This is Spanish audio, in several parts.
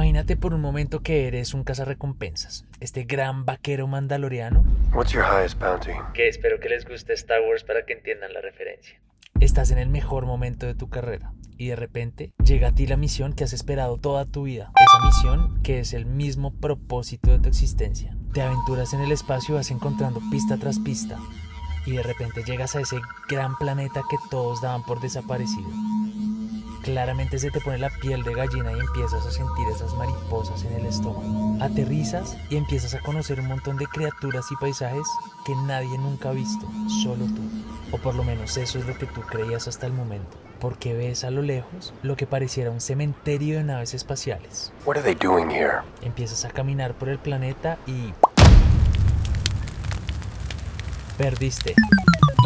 Imagínate por un momento que eres un cazarrecompensas, este gran vaquero mandaloriano. What's your highest bounty? Que espero que les guste Star Wars para que entiendan la referencia. Estás en el mejor momento de tu carrera y de repente llega a ti la misión que has esperado toda tu vida. Esa misión que es el mismo propósito de tu existencia. Te aventuras en el espacio y vas encontrando pista tras pista y de repente llegas a ese gran planeta que todos daban por desaparecido. Claramente se te pone la piel de gallina y empiezas a sentir esas mariposas en el estómago. Aterrizas y empiezas a conocer un montón de criaturas y paisajes que nadie nunca ha visto, solo tú. O por lo menos eso es lo que tú creías hasta el momento, porque ves a lo lejos lo que pareciera un cementerio de naves espaciales. What are they doing here? Empiezas a caminar por el planeta y... Perdiste.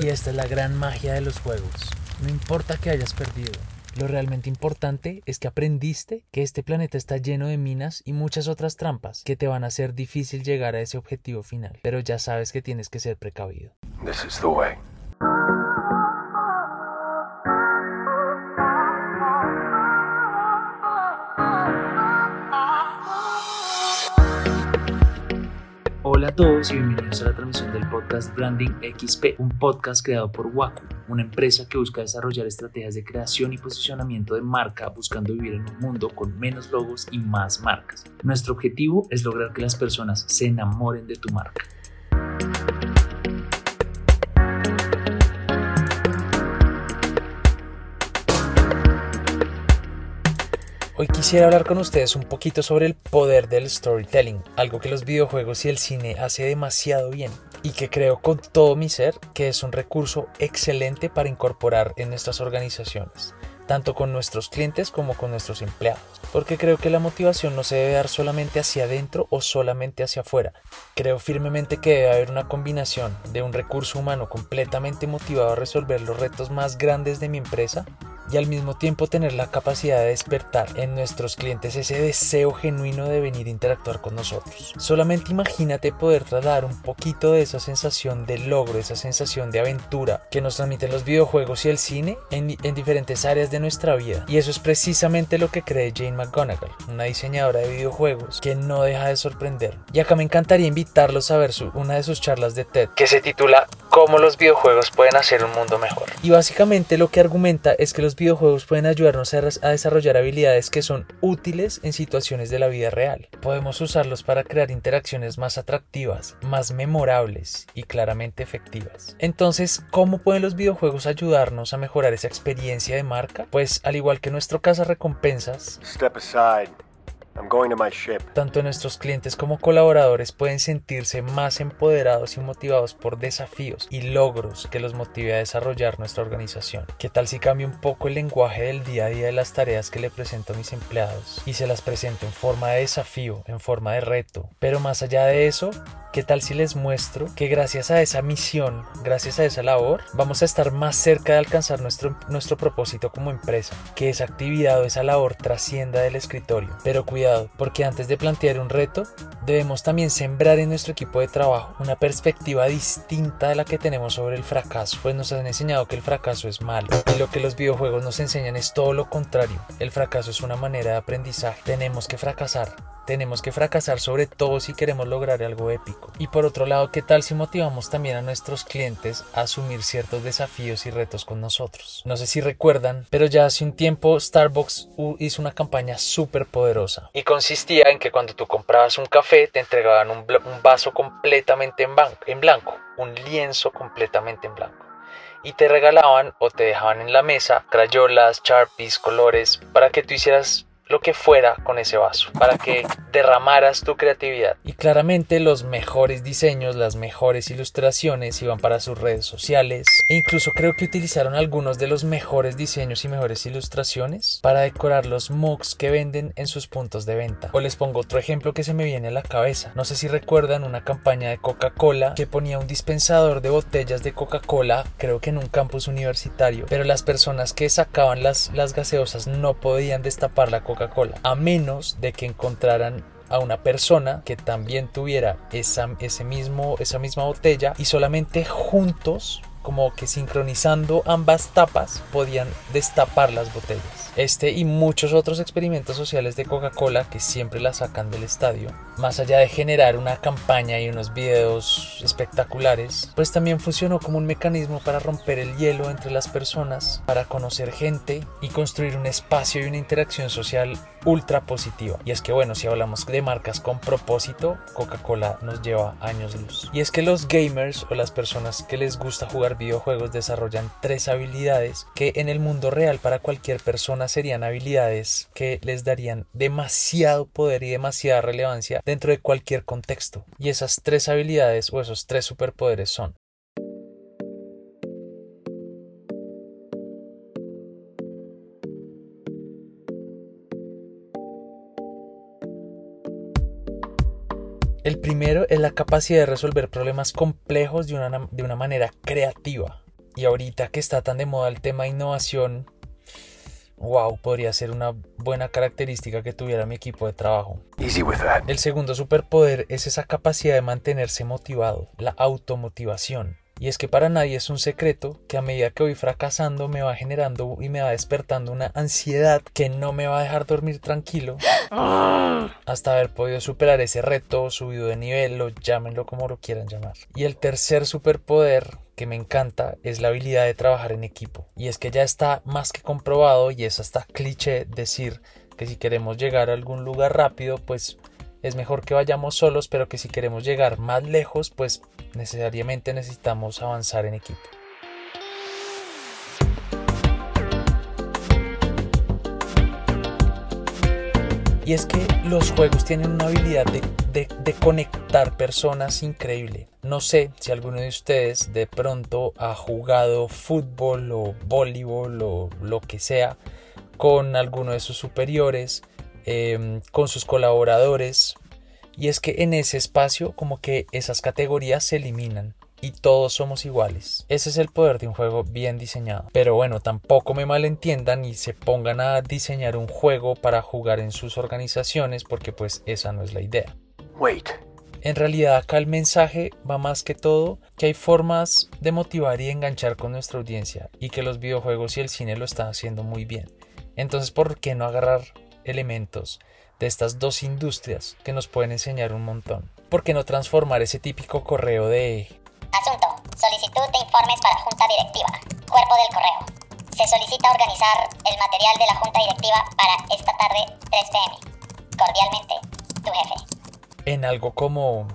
Y esta es la gran magia de los juegos. No importa que hayas perdido. Lo realmente importante es que aprendiste que este planeta está lleno de minas y muchas otras trampas que te van a hacer difícil llegar a ese objetivo final, pero ya sabes que tienes que ser precavido. This is the way. Hola a todos y bienvenidos a la transmisión del podcast Branding XP, un podcast creado por Waku, una empresa que busca desarrollar estrategias de creación y posicionamiento de marca buscando vivir en un mundo con menos logos y más marcas. Nuestro objetivo es lograr que las personas se enamoren de tu marca. Hoy quisiera hablar con ustedes un poquito sobre el poder del storytelling, algo que los videojuegos y el cine hace demasiado bien y que creo con todo mi ser que es un recurso excelente para incorporar en nuestras organizaciones, tanto con nuestros clientes como con nuestros empleados, porque creo que la motivación no se debe dar solamente hacia adentro o solamente hacia afuera. Creo firmemente que debe haber una combinación de un recurso humano completamente motivado a resolver los retos más grandes de mi empresa y al mismo tiempo tener la capacidad de despertar en nuestros clientes ese deseo genuino de venir a interactuar con nosotros. Solamente imagínate poder trasladar un poquito de esa sensación de logro, esa sensación de aventura que nos transmiten los videojuegos y el cine en, en diferentes áreas de nuestra vida. Y eso es precisamente lo que cree Jane McGonagall, una diseñadora de videojuegos que no deja de sorprender. Y acá me encantaría invitarlos a ver su, una de sus charlas de TED que se titula Cómo los videojuegos pueden hacer un mundo mejor. Y básicamente lo que argumenta es que los videojuegos pueden ayudarnos a, desarrollar habilidades que son útiles en situaciones de la vida real. Podemos usarlos para crear interacciones más atractivas, más memorables y claramente efectivas. Entonces, ¿cómo pueden los videojuegos ayudarnos a mejorar esa experiencia de marca? Pues al igual que nuestro caza recompensas, Step aside. I'm going to my ship. tanto nuestros clientes como colaboradores pueden sentirse más empoderados y motivados por desafíos y logros que los motive a desarrollar nuestra organización. ¿Qué tal si cambio un poco el lenguaje del día a día de las tareas que le presento a mis empleados y se las presento en forma de desafío, en forma de reto? Pero más allá de eso, ¿Qué tal si les muestro que gracias a esa misión, gracias a esa labor, vamos a estar más cerca de alcanzar nuestro, nuestro propósito como empresa? Que esa actividad o esa labor trascienda del escritorio. Pero cuidado, porque antes de plantear un reto, debemos también sembrar en nuestro equipo de trabajo una perspectiva distinta de la que tenemos sobre el fracaso, pues nos han enseñado que el fracaso es malo y lo que los videojuegos nos enseñan es todo lo contrario. El fracaso es una manera de aprendizaje. Tenemos que fracasar tenemos que fracasar sobre todo si queremos lograr algo épico. Y por otro lado, ¿qué tal si motivamos también a nuestros clientes a asumir ciertos desafíos y retos con nosotros? No sé si recuerdan, pero ya hace un tiempo Starbucks hizo una campaña súper poderosa y consistía en que cuando tú comprabas un café te entregaban un, vaso completamente en, en blanco, un lienzo completamente en blanco y te regalaban o te dejaban en la mesa crayolas, sharpies, colores para que tú hicieras lo que fuera con ese vaso para que derramaras tu creatividad. Y claramente los mejores diseños, las mejores ilustraciones iban para sus redes sociales e incluso creo que utilizaron algunos de los mejores diseños y mejores ilustraciones para decorar los mugs que venden en sus puntos de venta. O les pongo otro ejemplo que se me viene a la cabeza. No sé si recuerdan una campaña de Coca-Cola que ponía un dispensador de botellas de Coca-Cola, creo que en un campus universitario, pero las personas que sacaban las, las gaseosas no podían destapar la Coca Coca-Cola, a menos de que encontraran a una persona que también tuviera esa, ese mismo, esa misma botella y solamente juntos como que sincronizando ambas tapas podían destapar las botellas. Este y muchos otros experimentos sociales de Coca-Cola que siempre la sacan del estadio, más allá de generar una campaña y unos videos espectaculares, pues también funcionó como un mecanismo para romper el hielo entre las personas, para conocer gente y construir un espacio y una interacción social ultra positiva. Y es que bueno, si hablamos de marcas con propósito, Coca-Cola nos lleva años luz. Y es que los gamers o las personas que les gusta jugar videojuegos desarrollan tres habilidades que en el mundo real para cualquier persona serían habilidades que les darían demasiado poder y demasiada relevancia dentro de cualquier contexto. Y esas tres habilidades o esos tres superpoderes son El primero es la capacidad de resolver problemas complejos de una, de una manera creativa. Y ahorita que está tan de moda el tema de innovación, wow, podría ser una buena característica que tuviera mi equipo de trabajo. Easy with that. El segundo superpoder es esa capacidad de mantenerse motivado, la automotivación. Y es que para nadie es un secreto que a medida que voy fracasando me va generando y me va despertando una ansiedad que no me va a dejar dormir tranquilo hasta haber podido superar ese reto, subido de nivel o llámenlo como lo quieran llamar. Y el tercer superpoder que me encanta es la habilidad de trabajar en equipo. Y es que ya está más que comprobado y es hasta cliché decir que si queremos llegar a algún lugar rápido, pues es mejor que vayamos solos, pero que si queremos llegar más lejos, pues necesariamente necesitamos avanzar en equipo. Y es que los juegos tienen una habilidad de, de, conectar personas increíble. No sé si alguno de ustedes de pronto ha jugado fútbol o voleibol o lo que sea con alguno de sus superiores Em, con sus colaboradores. Y es que en ese espacio como que esas categorías se eliminan y todos somos iguales. Ese es el poder de un juego bien diseñado. Pero bueno, tampoco me malentiendan y se pongan a diseñar un juego para jugar en sus organizaciones porque pues esa no es la idea. Wait. En realidad acá el mensaje va más que todo que hay formas de motivar y enganchar con nuestra audiencia y que los videojuegos y el cine lo están haciendo muy bien. Entonces, ¿por qué no agarrar elementos de estas dos industrias que nos pueden enseñar un montón. ¿Por qué no transformar ese típico correo de... Asunto. Solicitud de informes para Junta Directiva. Cuerpo del correo. Se solicita organizar el material de la Junta Directiva para esta tarde 3 pm. Cordialmente, tu jefe. En algo como...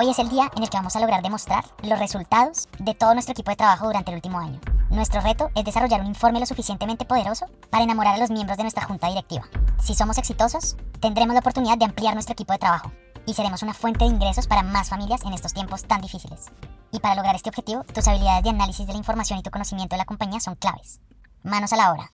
Hoy es el día en el que vamos a lograr demostrar los resultados de todo nuestro equipo de trabajo durante el último año. Nuestro reto es desarrollar un informe lo suficientemente poderoso para enamorar a los miembros de nuestra junta directiva. Si somos exitosos, tendremos la oportunidad de ampliar nuestro equipo de trabajo y seremos una fuente de ingresos para más familias en estos tiempos tan difíciles. Y para lograr este objetivo, tus habilidades de análisis de la información y tu conocimiento de la compañía son claves. Manos a la obra.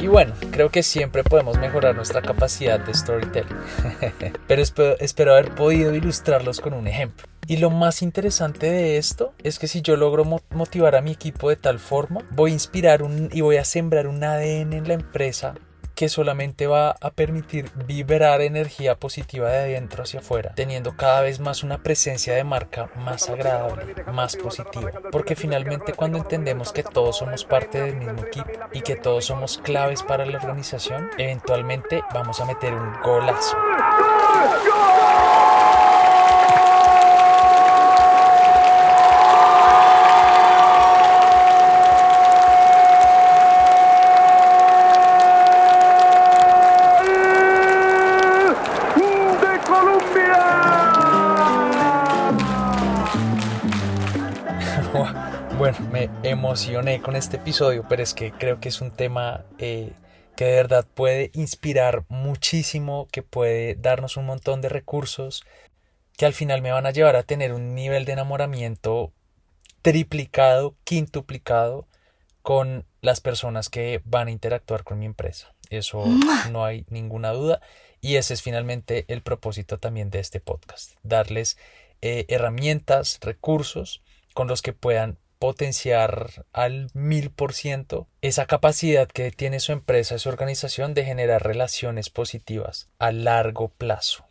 Y bueno, creo que siempre podemos mejorar nuestra capacidad de storytelling, pero espero, haber podido ilustrarlos con un ejemplo. Y lo más interesante de esto es que si yo logro motivar a mi equipo de tal forma, voy a inspirar un, y voy a sembrar un ADN en la empresa que solamente va a permitir vibrar energía positiva de adentro hacia afuera, teniendo cada vez más una presencia de marca más agradable, más positiva. Porque finalmente cuando entendemos que todos somos parte del mismo equipo y que todos somos claves para la organización, eventualmente vamos a meter un golazo. Emocioné con este episodio, pero es que creo que es un tema eh, que de verdad puede inspirar muchísimo, que puede darnos un montón de recursos, que al final me van a llevar a tener un nivel de enamoramiento triplicado, quintuplicado con las personas que van a interactuar con mi empresa. Eso no hay ninguna duda. Y ese es finalmente el propósito también de este podcast. Darles eh, herramientas, recursos con los que puedan potenciar al mil por ciento esa capacidad que tiene su empresa, su organización de generar relaciones positivas a largo plazo.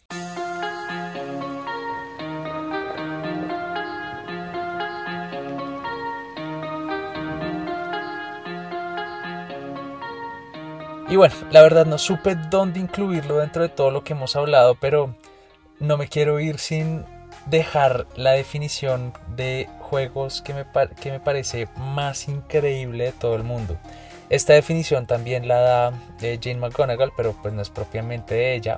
Y bueno, la verdad no supe dónde incluirlo dentro de todo lo que hemos hablado, pero no me quiero ir sin dejar la definición de juegos que me, que me parece más increíble de todo el mundo. Esta definición también la da de eh, Jane McGonagall, pero pues no es propiamente de ella.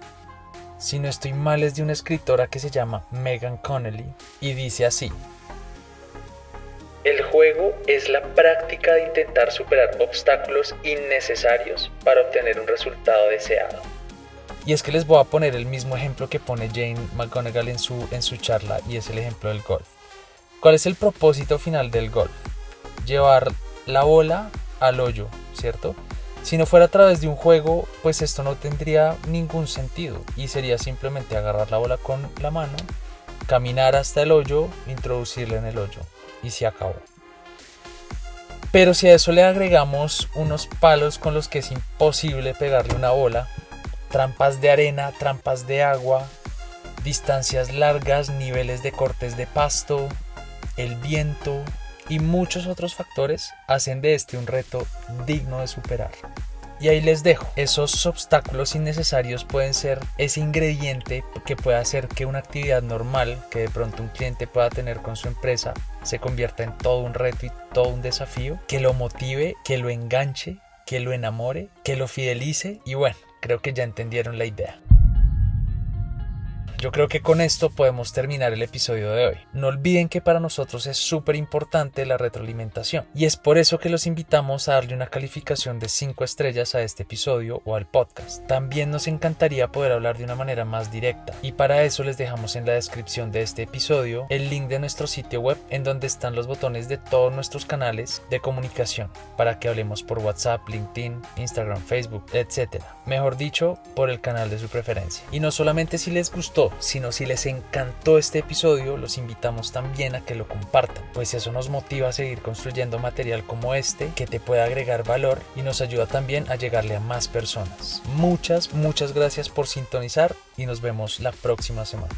Si no estoy mal es de una escritora que se llama Megan Connelly y dice así. El juego es la práctica de intentar superar obstáculos innecesarios para obtener un resultado deseado. Y es que les voy a poner el mismo ejemplo que pone Jane McGonagall en su, en su charla y es el ejemplo del golf. ¿Cuál es el propósito final del golf? Llevar la bola al hoyo, ¿cierto? Si no fuera a través de un juego, pues esto no tendría ningún sentido y sería simplemente agarrar la bola con la mano, caminar hasta el hoyo, introducirla en el hoyo y se acabó. Pero si a eso le agregamos unos palos con los que es imposible pegarle una bola, trampas de arena, trampas de agua, distancias largas, niveles de cortes de pasto, el viento y muchos otros factores hacen de este un reto digno de superar. Y ahí les dejo. Esos obstáculos innecesarios pueden ser ese ingrediente que puede hacer que una actividad normal que de pronto un cliente pueda tener con su empresa se convierta en todo un reto y todo un desafío, que lo motive, que lo enganche, que lo enamore, que lo fidelice y bueno, creo que ya entendieron la idea. Yo creo que con esto podemos terminar el episodio de hoy. No olviden que para nosotros es súper importante la retroalimentación y es por eso que los invitamos a darle una calificación de 5 estrellas a este episodio o al podcast. También nos encantaría poder hablar de una manera más directa y para eso les dejamos en la descripción de este episodio el link de nuestro sitio web en donde están los botones de todos nuestros canales de comunicación para que hablemos por WhatsApp, LinkedIn, Instagram, Facebook, etc. Mejor dicho, por el canal de su preferencia. Y no solamente si les sino si les encantó este episodio, los invitamos también a que lo compartan, pues eso nos motiva a seguir construyendo material como este que te pueda agregar valor y nos ayuda también a llegarle a más personas. Muchas, muchas gracias por sintonizar y nos vemos la próxima semana.